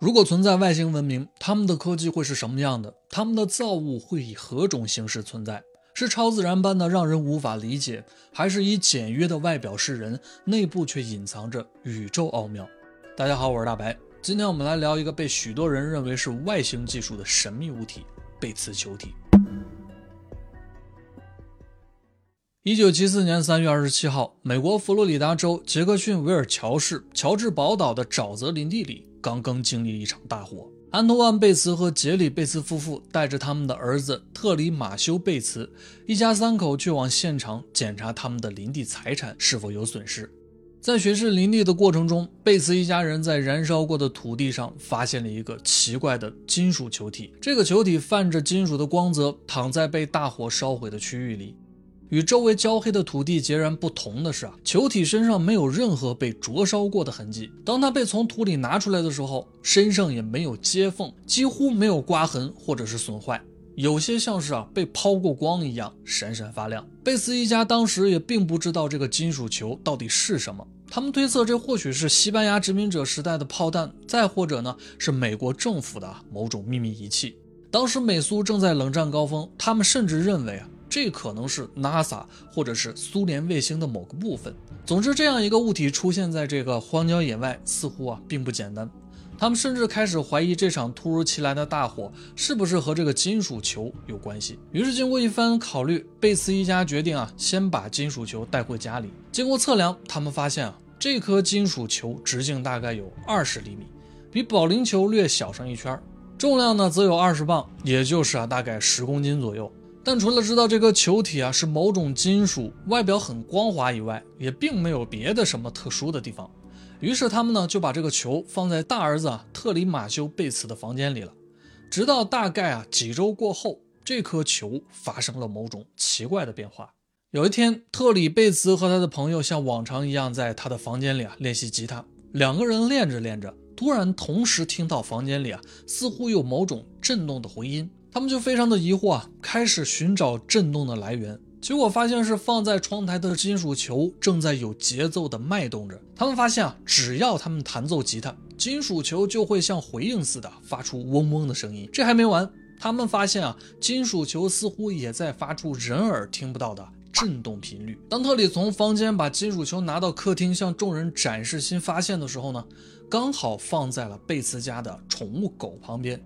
如果存在外星文明，他们的科技会是什么样的？他们的造物会以何种形式存在？是超自然般的让人无法理解，还是以简约的外表示人，内部却隐藏着宇宙奥妙？大家好，我是大白，今天我们来聊一个被许多人认为是外星技术的神秘物体——贝茨球体。一九七四年三月二十七号，美国佛罗里达州杰克逊维尔乔市乔治堡岛的沼泽林地里。刚刚经历一场大火，安托万·贝茨和杰里·贝茨夫妇带着他们的儿子特里马修·贝茨，一家三口去往现场检查他们的林地财产是否有损失。在巡视林地的过程中，贝茨一家人在燃烧过的土地上发现了一个奇怪的金属球体，这个球体泛着金属的光泽，躺在被大火烧毁的区域里。与周围焦黑的土地截然不同的是啊，球体身上没有任何被灼烧过的痕迹。当它被从土里拿出来的时候，身上也没有接缝，几乎没有刮痕或者是损坏，有些像是啊被抛过光一样闪闪发亮。贝斯一家当时也并不知道这个金属球到底是什么，他们推测这或许是西班牙殖民者时代的炮弹，再或者呢是美国政府的某种秘密仪器。当时美苏正在冷战高峰，他们甚至认为啊。这可能是 NASA 或者是苏联卫星的某个部分。总之，这样一个物体出现在这个荒郊野外，似乎啊并不简单。他们甚至开始怀疑这场突如其来的大火是不是和这个金属球有关系。于是，经过一番考虑，贝斯一家决定啊先把金属球带回家里。经过测量，他们发现啊这颗金属球直径大概有二十厘米，比保龄球略小上一圈，重量呢则有二十磅，也就是啊大概十公斤左右。但除了知道这个球体啊是某种金属，外表很光滑以外，也并没有别的什么特殊的地方。于是他们呢就把这个球放在大儿子啊特里马修贝茨的房间里了。直到大概啊几周过后，这颗球发生了某种奇怪的变化。有一天，特里贝茨和他的朋友像往常一样在他的房间里啊练习吉他。两个人练着练着，突然同时听到房间里啊似乎有某种震动的回音。他们就非常的疑惑啊，开始寻找震动的来源，结果发现是放在窗台的金属球正在有节奏的脉动着。他们发现啊，只要他们弹奏吉他，金属球就会像回应似的发出嗡嗡的声音。这还没完，他们发现啊，金属球似乎也在发出人耳听不到的震动频率。当特里从房间把金属球拿到客厅向众人展示新发现的时候呢，刚好放在了贝茨家的宠物狗旁边。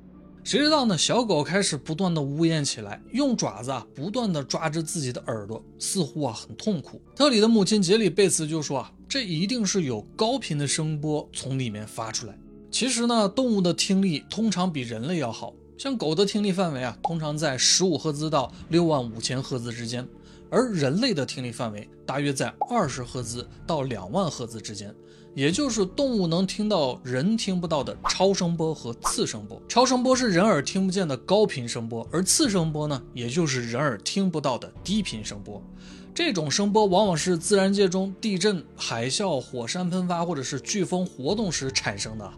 谁知道呢？小狗开始不断的呜咽起来，用爪子啊不断的抓着自己的耳朵，似乎啊很痛苦。特里的母亲杰里贝茨就说啊，这一定是有高频的声波从里面发出来。其实呢，动物的听力通常比人类要好，像狗的听力范围啊，通常在十五赫兹到六万五千赫兹之间，而人类的听力范围大约在二十赫兹到两万赫兹之间。也就是动物能听到人听不到的超声波和次声波。超声波是人耳听不见的高频声波，而次声波呢，也就是人耳听不到的低频声波。这种声波往往是自然界中地震、海啸、火山喷发或者是飓风活动时产生的。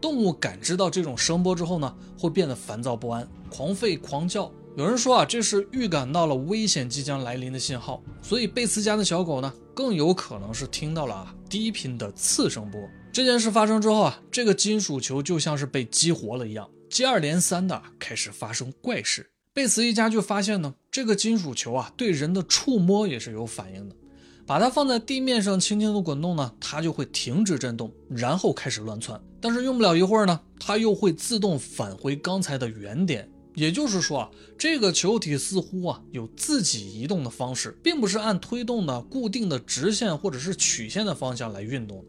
动物感知到这种声波之后呢，会变得烦躁不安，狂吠狂叫。有人说啊，这是预感到了危险即将来临的信号，所以贝茨家的小狗呢，更有可能是听到了啊低频的次声波。这件事发生之后啊，这个金属球就像是被激活了一样，接二连三的开始发生怪事。贝茨一家就发现呢，这个金属球啊，对人的触摸也是有反应的。把它放在地面上轻轻的滚动呢，它就会停止震动，然后开始乱窜。但是用不了一会儿呢，它又会自动返回刚才的原点。也就是说啊，这个球体似乎啊有自己移动的方式，并不是按推动的固定的直线或者是曲线的方向来运动的。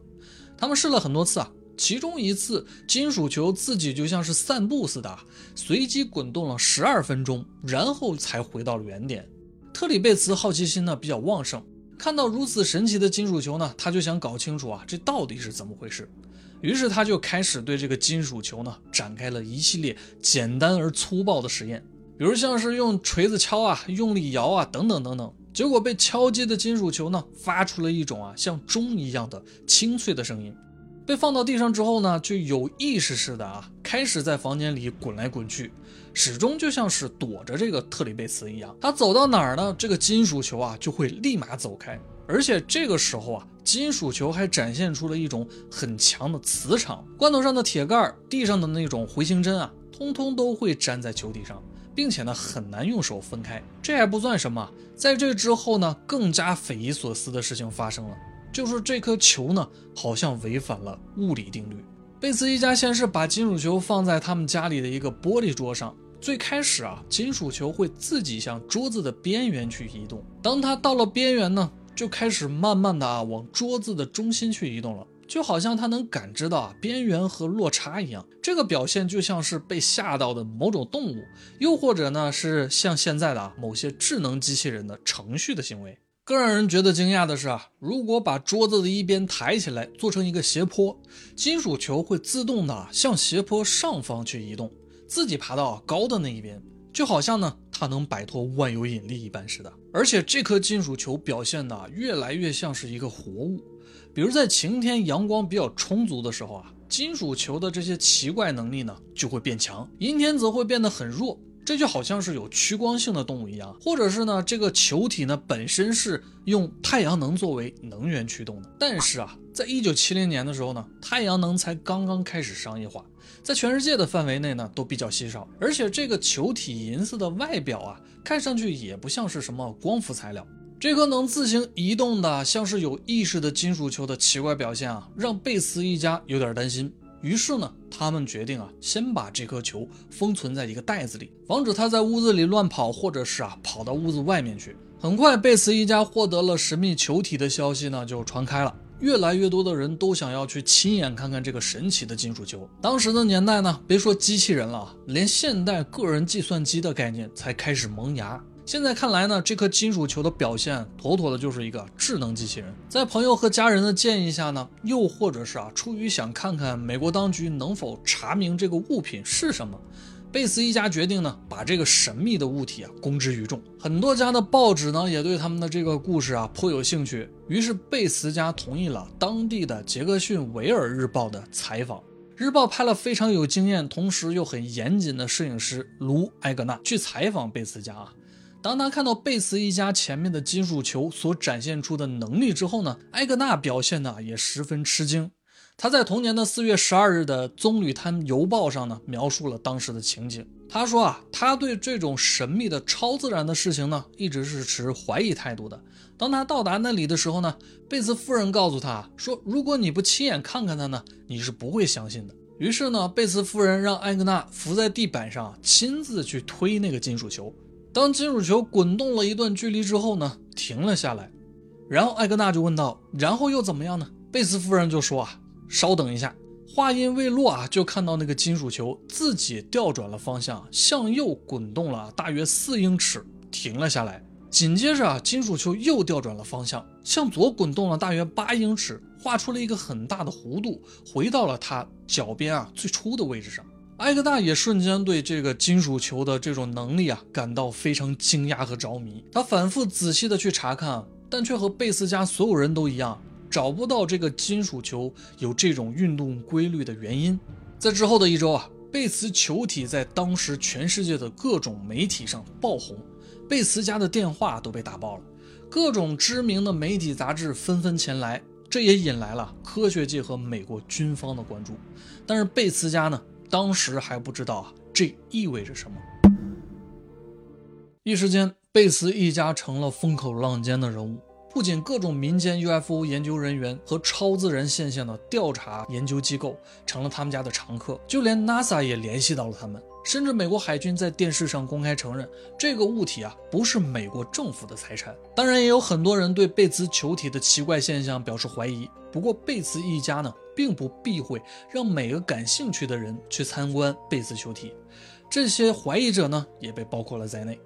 他们试了很多次啊，其中一次金属球自己就像是散步似的，随机滚动了十二分钟，然后才回到了原点。特里贝茨好奇心呢比较旺盛，看到如此神奇的金属球呢，他就想搞清楚啊这到底是怎么回事。于是他就开始对这个金属球呢展开了一系列简单而粗暴的实验，比如像是用锤子敲啊、用力摇啊等等等等。结果被敲击的金属球呢发出了一种啊像钟一样的清脆的声音。被放到地上之后呢，就有意识似的啊开始在房间里滚来滚去，始终就像是躲着这个特里贝茨一样。他走到哪儿呢，这个金属球啊就会立马走开。而且这个时候啊。金属球还展现出了一种很强的磁场。罐头上的铁盖、地上的那种回形针啊，通通都会粘在球体上，并且呢很难用手分开。这还不算什么，在这之后呢，更加匪夷所思的事情发生了，就是这颗球呢好像违反了物理定律。贝茨一家先是把金属球放在他们家里的一个玻璃桌上。最开始啊，金属球会自己向桌子的边缘去移动。当它到了边缘呢，就开始慢慢的啊往桌子的中心去移动了，就好像它能感知到啊边缘和落差一样。这个表现就像是被吓到的某种动物，又或者呢是像现在的啊某些智能机器人的程序的行为。更让人觉得惊讶的是啊，如果把桌子的一边抬起来做成一个斜坡，金属球会自动的向斜坡上方去移动。自己爬到高的那一边，就好像呢，它能摆脱万有引力一般似的。而且这颗金属球表现的越来越像是一个活物，比如在晴天阳光比较充足的时候啊，金属球的这些奇怪能力呢就会变强，阴天则会变得很弱。这就好像是有趋光性的动物一样，或者是呢，这个球体呢本身是用太阳能作为能源驱动的。但是啊，在一九七零年的时候呢，太阳能才刚刚开始商业化，在全世界的范围内呢都比较稀少。而且这个球体银色的外表啊，看上去也不像是什么光伏材料。这颗能自行移动的、像是有意识的金属球的奇怪表现啊，让贝茨一家有点担心。于是呢，他们决定啊，先把这颗球封存在一个袋子里，防止它在屋子里乱跑，或者是啊跑到屋子外面去。很快，贝茨一家获得了神秘球体的消息呢，就传开了。越来越多的人都想要去亲眼看看这个神奇的金属球。当时的年代呢，别说机器人了，连现代个人计算机的概念才开始萌芽。现在看来呢，这颗金属球的表现妥妥的就是一个智能机器人。在朋友和家人的建议下呢，又或者是啊，出于想看看美国当局能否查明这个物品是什么，贝茨一家决定呢，把这个神秘的物体啊公之于众。很多家的报纸呢，也对他们的这个故事啊颇有兴趣，于是贝茨家同意了当地的杰克逊维尔日报的采访。日报派了非常有经验，同时又很严谨的摄影师卢埃格纳去采访贝茨家啊。当他看到贝茨一家前面的金属球所展现出的能力之后呢，埃格纳表现的也十分吃惊。他在同年的四月十二日的《棕榈滩邮报》上呢，描述了当时的情景。他说啊，他对这种神秘的超自然的事情呢，一直是持怀疑态度的。当他到达那里的时候呢，贝茨夫人告诉他说，如果你不亲眼看看它呢，你是不会相信的。于是呢，贝茨夫人让埃格纳伏在地板上，亲自去推那个金属球。当金属球滚动了一段距离之后呢，停了下来，然后艾格纳就问道：“然后又怎么样呢？”贝斯夫人就说：“啊，稍等一下。”话音未落啊，就看到那个金属球自己调转了方向，向右滚动了大约四英尺，停了下来。紧接着啊，金属球又调转了方向，向左滚动了大约八英尺，画出了一个很大的弧度，回到了它脚边啊最初的位置上。埃格纳也瞬间对这个金属球的这种能力啊感到非常惊讶和着迷。他反复仔细的去查看，但却和贝斯家所有人都一样，找不到这个金属球有这种运动规律的原因。在之后的一周啊，贝茨球体在当时全世界的各种媒体上爆红，贝茨家的电话都被打爆了，各种知名的媒体杂志纷纷前来，这也引来了科学界和美国军方的关注。但是贝茨家呢？当时还不知道啊，这意味着什么。一时间，贝茨一家成了风口浪尖的人物。不仅各种民间 UFO 研究人员和超自然现象的调查研究机构成了他们家的常客，就连 NASA 也联系到了他们。甚至美国海军在电视上公开承认，这个物体啊不是美国政府的财产。当然，也有很多人对贝茨球体的奇怪现象表示怀疑。不过，贝茨一家呢？并不避讳让每个感兴趣的人去参观贝兹球体，这些怀疑者呢也被包括了在内。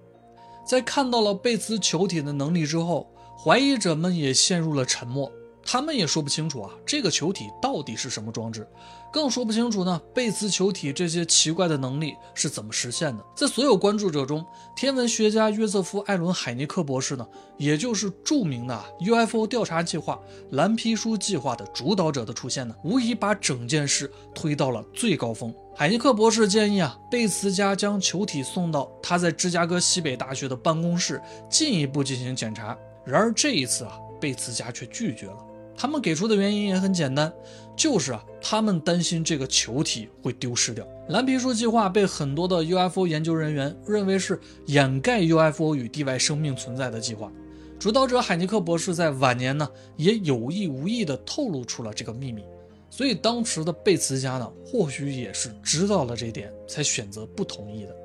在看到了贝兹球体的能力之后，怀疑者们也陷入了沉默。他们也说不清楚啊，这个球体到底是什么装置，更说不清楚呢。贝茨球体这些奇怪的能力是怎么实现的？在所有关注者中，天文学家约瑟夫·艾伦·海尼克博士呢，也就是著名的 UFO 调查计划“蓝皮书计划”的主导者的出现呢，无疑把整件事推到了最高峰。海尼克博士建议啊，贝茨家将球体送到他在芝加哥西北大学的办公室，进一步进行检查。然而这一次啊，贝茨家却拒绝了。他们给出的原因也很简单，就是啊，他们担心这个球体会丢失掉。蓝皮书计划被很多的 UFO 研究人员认为是掩盖 UFO 与地外生命存在的计划。主导者海尼克博士在晚年呢，也有意无意地透露出了这个秘密。所以当时的贝茨家呢，或许也是知道了这点，才选择不同意的。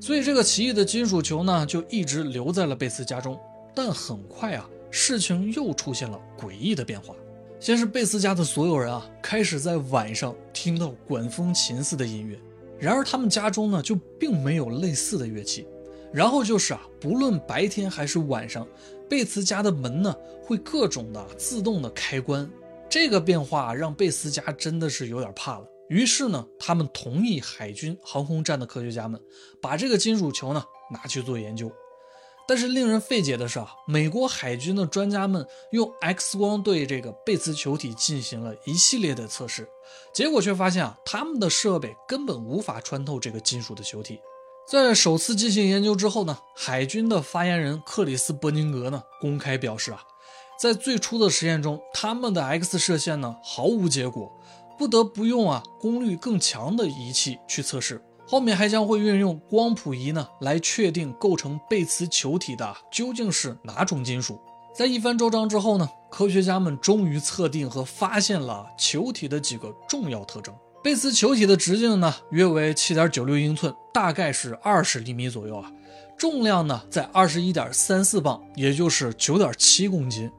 所以这个奇异的金属球呢，就一直留在了贝茨家中。但很快啊。事情又出现了诡异的变化。先是贝斯家的所有人啊，开始在晚上听到管风琴似的音乐。然而他们家中呢，就并没有类似的乐器。然后就是啊，不论白天还是晚上，贝茨家的门呢，会各种的自动的开关。这个变化让贝斯家真的是有点怕了。于是呢，他们同意海军航空站的科学家们把这个金属球呢拿去做研究。但是令人费解的是啊，美国海军的专家们用 X 光对这个贝茨球体进行了一系列的测试，结果却发现啊，他们的设备根本无法穿透这个金属的球体。在首次进行研究之后呢，海军的发言人克里斯·伯宁格呢公开表示啊，在最初的实验中，他们的 X 射线呢毫无结果，不得不用啊功率更强的仪器去测试。后面还将会运用光谱仪呢，来确定构成贝茨球体的究竟是哪种金属。在一番周章之后呢，科学家们终于测定和发现了球体的几个重要特征。贝茨球体的直径呢，约为七点九六英寸，大概是二十厘米左右啊。重量呢，在二十一点三四磅，也就是九点七公斤。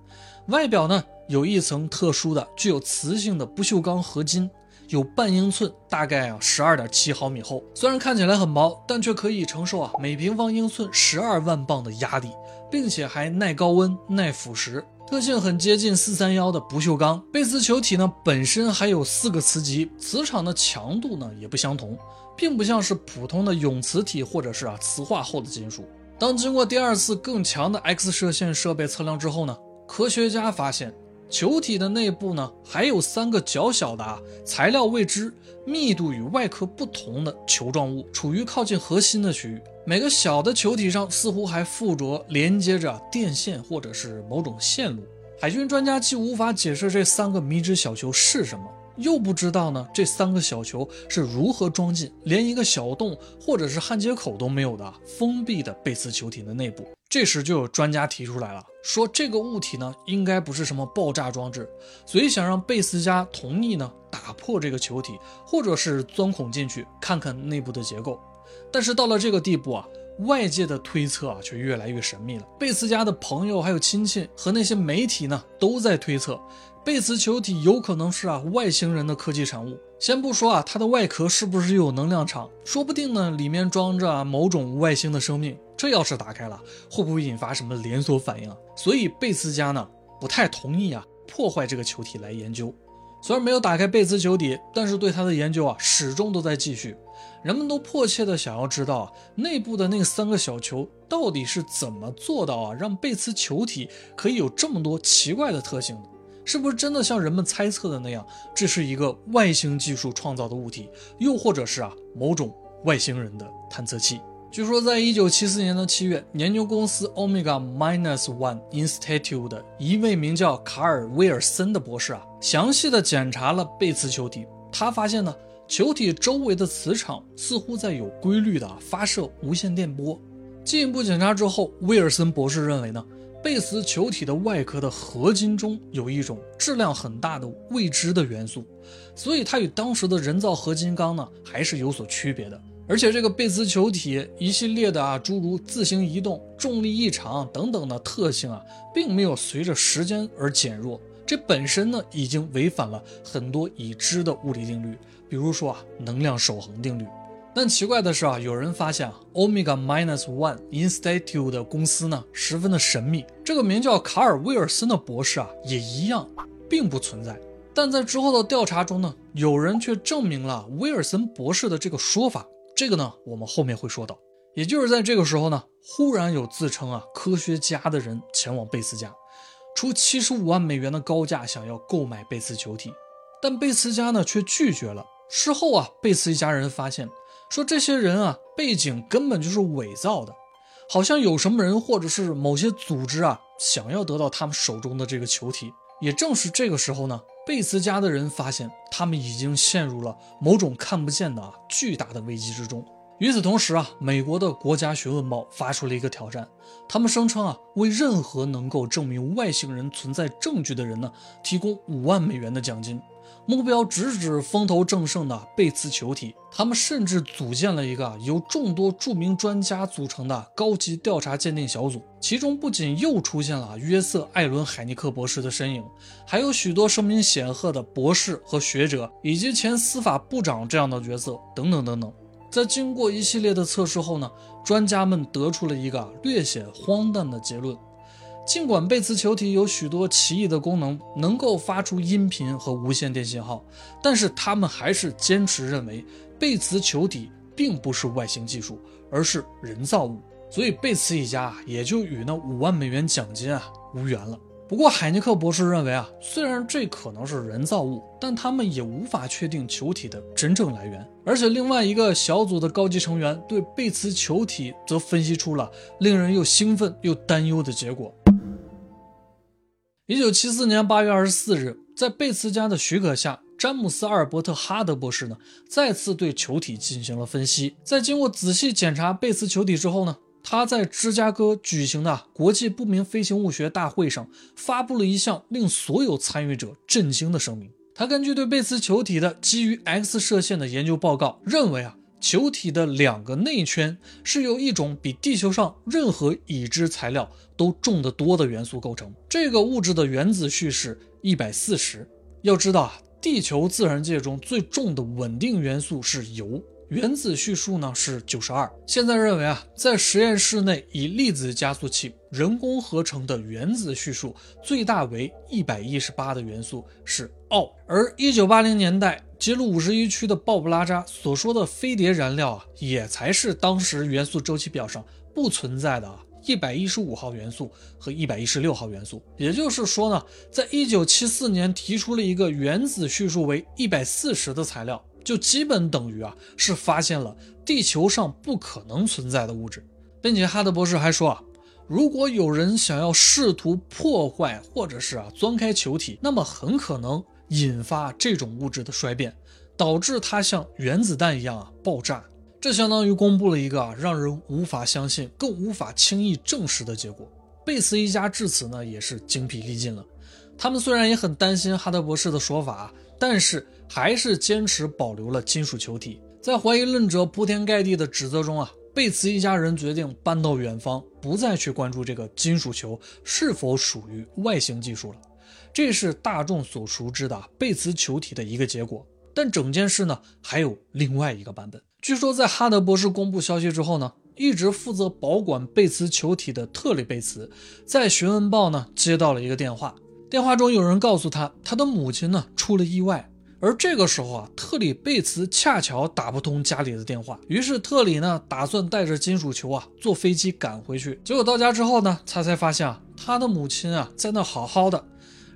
外表呢，有一层特殊的、具有磁性的不锈钢合金。有半英寸，大概啊十二点七毫米厚。虽然看起来很薄，但却可以承受啊每平方英寸十二万磅的压力，并且还耐高温、耐腐蚀，特性很接近四三幺的不锈钢。贝斯球体呢本身还有四个磁极，磁场的强度呢也不相同，并不像是普通的永磁体或者是啊磁化后的金属。当经过第二次更强的 X 射线设备测量之后呢，科学家发现。球体的内部呢，还有三个较小的啊，材料未知、密度与外壳不同的球状物，处于靠近核心的区域。每个小的球体上似乎还附着连接着电线或者是某种线路。海军专家既无法解释这三个迷之小球是什么，又不知道呢这三个小球是如何装进连一个小洞或者是焊接口都没有的封闭的贝斯球体的内部。这时就有专家提出来了，说这个物体呢应该不是什么爆炸装置，所以想让贝斯家同意呢打破这个球体，或者是钻孔进去看看内部的结构。但是到了这个地步啊，外界的推测啊却越来越神秘了。贝斯家的朋友还有亲戚和那些媒体呢都在推测。贝茨球体有可能是啊外星人的科技产物。先不说啊它的外壳是不是有能量场，说不定呢里面装着某种外星的生命。这要是打开了，会不会引发什么连锁反应啊？所以贝茨家呢不太同意啊破坏这个球体来研究。虽然没有打开贝茨球体，但是对它的研究啊始终都在继续。人们都迫切的想要知道啊内部的那三个小球到底是怎么做到啊让贝茨球体可以有这么多奇怪的特性的。是不是真的像人们猜测的那样，这是一个外星技术创造的物体，又或者是啊某种外星人的探测器？据说，在一九七四年的七月，研究公司 Omega Minus One Institute 的一位名叫卡尔威尔森的博士啊，详细的检查了贝茨球体。他发现呢，球体周围的磁场似乎在有规律的发射无线电波。进一步检查之后，威尔森博士认为呢。贝斯球体的外壳的合金中有一种质量很大的未知的元素，所以它与当时的人造合金钢呢还是有所区别的。而且这个贝斯球体一系列的啊诸如自行移动、重力异常等等的特性啊，并没有随着时间而减弱，这本身呢已经违反了很多已知的物理定律，比如说啊能量守恒定律。但奇怪的是啊，有人发现啊，Omega Minus One Institute 的公司呢，十分的神秘。这个名叫卡尔威尔森的博士啊，也一样，并不存在。但在之后的调查中呢，有人却证明了威尔森博士的这个说法。这个呢，我们后面会说到。也就是在这个时候呢，忽然有自称啊科学家的人前往贝斯家，出七十五万美元的高价想要购买贝斯球体，但贝斯家呢却拒绝了。事后啊，贝斯一家人发现。说这些人啊，背景根本就是伪造的，好像有什么人或者是某些组织啊，想要得到他们手中的这个球体。也正是这个时候呢，贝茨家的人发现他们已经陷入了某种看不见的啊巨大的危机之中。与此同时啊，美国的国家询问报发出了一个挑战，他们声称啊，为任何能够证明外星人存在证据的人呢，提供五万美元的奖金。目标直指风头正盛的贝茨球体，他们甚至组建了一个由众多著名专家组成的高级调查鉴定小组，其中不仅又出现了约瑟·艾伦·海尼克博士的身影，还有许多声名显赫的博士和学者，以及前司法部长这样的角色，等等等等。在经过一系列的测试后呢，专家们得出了一个略显荒诞的结论。尽管贝茨球体有许多奇异的功能，能够发出音频和无线电信号，但是他们还是坚持认为贝茨球体并不是外星技术，而是人造物。所以贝茨一家也就与那五万美元奖金啊无缘了。不过海尼克博士认为啊，虽然这可能是人造物，但他们也无法确定球体的真正来源。而且另外一个小组的高级成员对贝茨球体则分析出了令人又兴奋又担忧的结果。一九七四年八月二十四日，在贝茨家的许可下，詹姆斯·阿尔伯特·哈德博士呢再次对球体进行了分析。在经过仔细检查贝茨球体之后呢，他在芝加哥举行的国际不明飞行物学大会上发布了一项令所有参与者震惊的声明。他根据对贝茨球体的基于 X 射线的研究报告，认为啊。球体的两个内圈是由一种比地球上任何已知材料都重得多的元素构成。这个物质的原子序是一百四十。要知道啊，地球自然界中最重的稳定元素是铀，原子序数呢是九十二。现在认为啊，在实验室内以粒子加速器人工合成的原子序数最大为一百一十八的元素是奥。而一九八零年代。揭露五十一区的鲍布拉扎所说的飞碟燃料啊，也才是当时元素周期表上不存在的啊一百一十五号元素和一百一十六号元素。也就是说呢，在一九七四年提出了一个原子序数为一百四十的材料，就基本等于啊是发现了地球上不可能存在的物质。并且哈德博士还说啊，如果有人想要试图破坏或者是啊钻开球体，那么很可能。引发这种物质的衰变，导致它像原子弹一样啊爆炸。这相当于公布了一个啊让人无法相信、更无法轻易证实的结果。贝茨一家至此呢也是精疲力尽了。他们虽然也很担心哈德博士的说法，但是还是坚持保留了金属球体。在怀疑论者铺天盖地的指责中啊，贝茨一家人决定搬到远方，不再去关注这个金属球是否属于外星技术了。这是大众所熟知的贝茨球体的一个结果，但整件事呢还有另外一个版本。据说在哈德博士公布消息之后呢，一直负责保管贝茨球体的特里贝茨在询问报呢接到了一个电话，电话中有人告诉他，他的母亲呢出了意外，而这个时候啊，特里贝茨恰巧打不通家里的电话，于是特里呢打算带着金属球啊坐飞机赶回去。结果到家之后呢，他才发现啊，他的母亲啊在那好好的。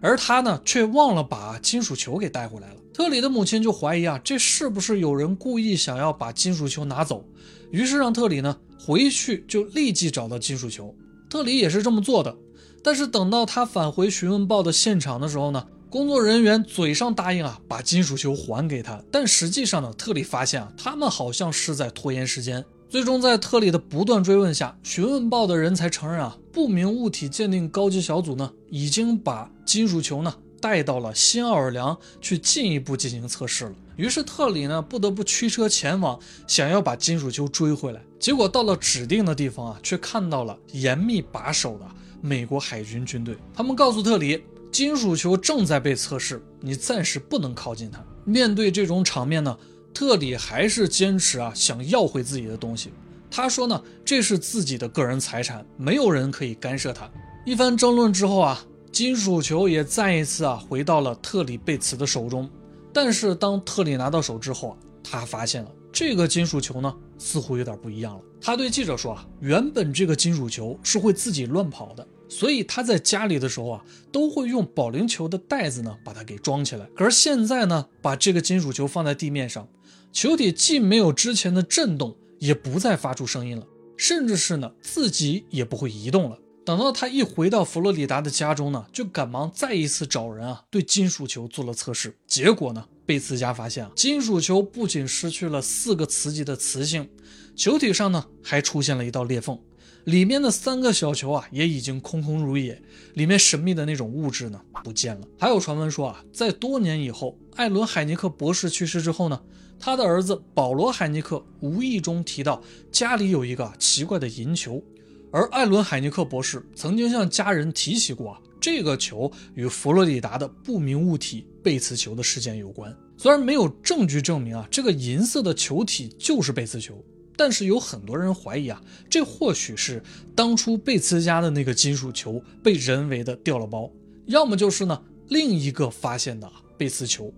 而他呢，却忘了把金属球给带回来了。特里的母亲就怀疑啊，这是不是有人故意想要把金属球拿走？于是让特里呢回去就立即找到金属球。特里也是这么做的。但是等到他返回询问报的现场的时候呢，工作人员嘴上答应啊把金属球还给他，但实际上呢，特里发现啊他们好像是在拖延时间。最终，在特里的不断追问下，询问报的人才承认啊，不明物体鉴定高级小组呢，已经把金属球呢带到了新奥尔良去进一步进行测试了。于是特里呢不得不驱车前往，想要把金属球追回来。结果到了指定的地方啊，却看到了严密把守的美国海军军队。他们告诉特里，金属球正在被测试，你暂时不能靠近它。面对这种场面呢？特里还是坚持啊，想要回自己的东西。他说呢，这是自己的个人财产，没有人可以干涉他。一番争论之后啊，金属球也再一次啊回到了特里贝茨的手中。但是当特里拿到手之后啊，他发现了这个金属球呢，似乎有点不一样了。他对记者说啊，原本这个金属球是会自己乱跑的。所以他在家里的时候啊，都会用保龄球的袋子呢把它给装起来。可是现在呢，把这个金属球放在地面上，球体既没有之前的震动，也不再发出声音了，甚至是呢自己也不会移动了。等到他一回到佛罗里达的家中呢，就赶忙再一次找人啊，对金属球做了测试。结果呢，贝茨家发现啊，金属球不仅失去了四个磁极的磁性，球体上呢还出现了一道裂缝，里面的三个小球啊也已经空空如也，里面神秘的那种物质呢不见了。还有传闻说啊，在多年以后，艾伦海尼克博士去世之后呢，他的儿子保罗海尼克无意中提到家里有一个奇怪的银球。而艾伦·海尼克博士曾经向家人提起过啊，这个球与佛罗里达的不明物体贝茨球的事件有关。虽然没有证据证明啊，这个银色的球体就是贝茨球，但是有很多人怀疑啊，这或许是当初贝茨家的那个金属球被人为的掉了包，要么就是呢另一个发现的贝茨球。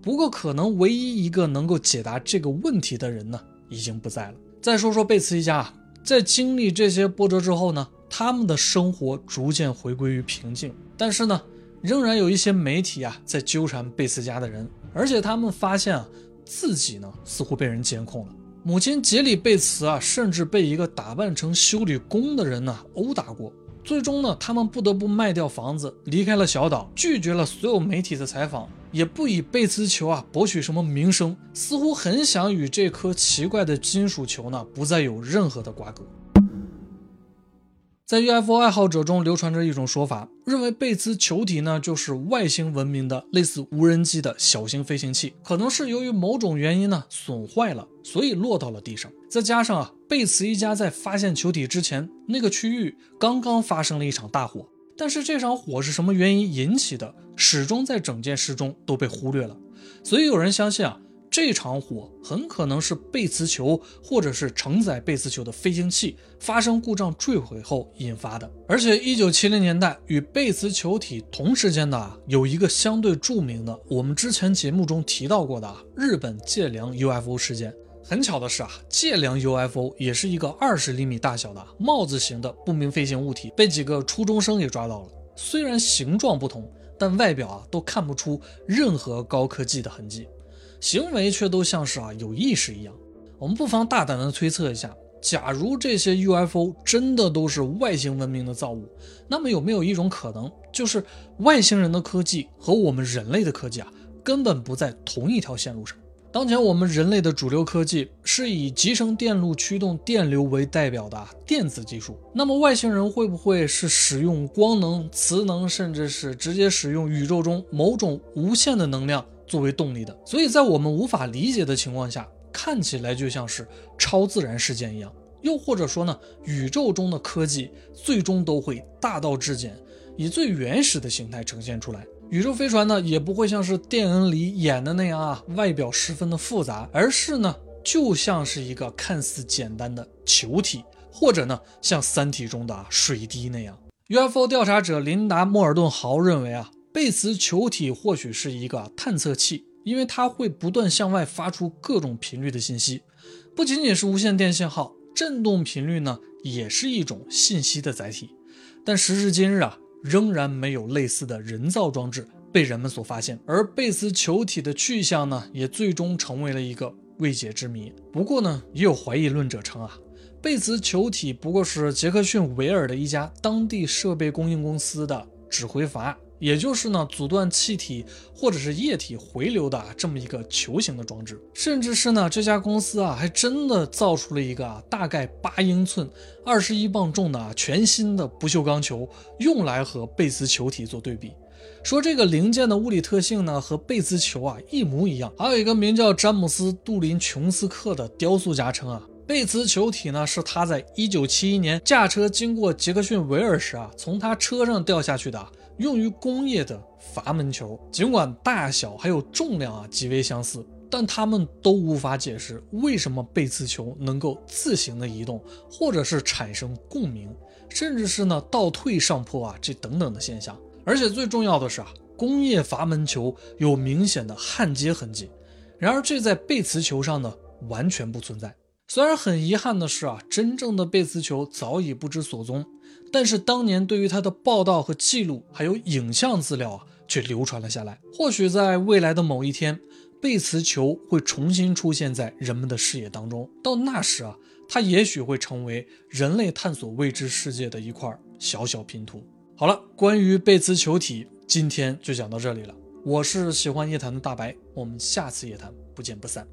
不过，可能唯一一个能够解答这个问题的人呢，已经不在了。再说说贝茨一家啊。在经历这些波折之后呢，他们的生活逐渐回归于平静。但是呢，仍然有一些媒体啊在纠缠贝茨家的人，而且他们发现啊自己呢似乎被人监控了。母亲杰里贝茨啊，甚至被一个打扮成修理工的人呢殴打过。最终呢，他们不得不卖掉房子，离开了小岛，拒绝了所有媒体的采访，也不以贝茨球啊博取什么名声，似乎很想与这颗奇怪的金属球呢不再有任何的瓜葛。在 UFO 爱好者中流传着一种说法，认为贝兹球体呢就是外星文明的类似无人机的小型飞行器，可能是由于某种原因呢损坏了，所以落到了地上。再加上啊，贝茨一家在发现球体之前，那个区域刚刚发生了一场大火，但是这场火是什么原因引起的，始终在整件事中都被忽略了。所以有人相信啊。这场火很可能是贝茨球或者是承载贝茨球的飞行器发生故障坠毁后引发的。而且，一九七零年代与贝茨球体同时间的有一个相对著名的，我们之前节目中提到过的日本界良 UFO 事件。很巧的是啊，界良 UFO 也是一个二十厘米大小的帽子型的不明飞行物体，被几个初中生给抓到了。虽然形状不同，但外表啊都看不出任何高科技的痕迹。行为却都像是啊有意识一样，我们不妨大胆的推测一下：假如这些 UFO 真的都是外星文明的造物，那么有没有一种可能，就是外星人的科技和我们人类的科技啊根本不在同一条线路上？当前我们人类的主流科技是以集成电路驱动电流为代表的电子技术，那么外星人会不会是使用光能、磁能，甚至是直接使用宇宙中某种无限的能量？作为动力的，所以在我们无法理解的情况下，看起来就像是超自然事件一样。又或者说呢，宇宙中的科技最终都会大道至简，以最原始的形态呈现出来。宇宙飞船呢，也不会像是电影里演的那样啊，外表十分的复杂，而是呢，就像是一个看似简单的球体，或者呢，像《三体》中的水滴那样。UFO 调查者琳达·莫尔顿豪认为啊。贝茨球体或许是一个探测器，因为它会不断向外发出各种频率的信息，不仅仅是无线电信号，振动频率呢也是一种信息的载体。但时至今日啊，仍然没有类似的人造装置被人们所发现，而贝茨球体的去向呢，也最终成为了一个未解之谜。不过呢，也有怀疑论者称啊，贝茨球体不过是杰克逊维尔的一家当地设备供应公司的指挥阀。也就是呢，阻断气体或者是液体回流的这么一个球形的装置，甚至是呢，这家公司啊，还真的造出了一个啊，大概八英寸、二十一磅重的，全新的不锈钢球，用来和贝兹球体做对比，说这个零件的物理特性呢，和贝兹球啊一模一样。还有一个名叫詹姆斯·杜林琼斯克的雕塑家称啊，贝兹球体呢是他在一九七一年驾车经过杰克逊维尔时啊，从他车上掉下去的。用于工业的阀门球，尽管大小还有重量啊极为相似，但它们都无法解释为什么贝兹球能够自行的移动，或者是产生共鸣，甚至是呢倒退上坡啊这等等的现象。而且最重要的是啊，工业阀门球有明显的焊接痕迹，然而这在贝兹球上呢完全不存在。虽然很遗憾的是啊，真正的贝兹球早已不知所踪。但是当年对于他的报道和记录，还有影像资料啊，却流传了下来。或许在未来的某一天，贝茨球会重新出现在人们的视野当中。到那时啊，它也许会成为人类探索未知世界的一块小小拼图。好了，关于贝茨球体，今天就讲到这里了。我是喜欢夜谈的大白，我们下次夜谈不见不散。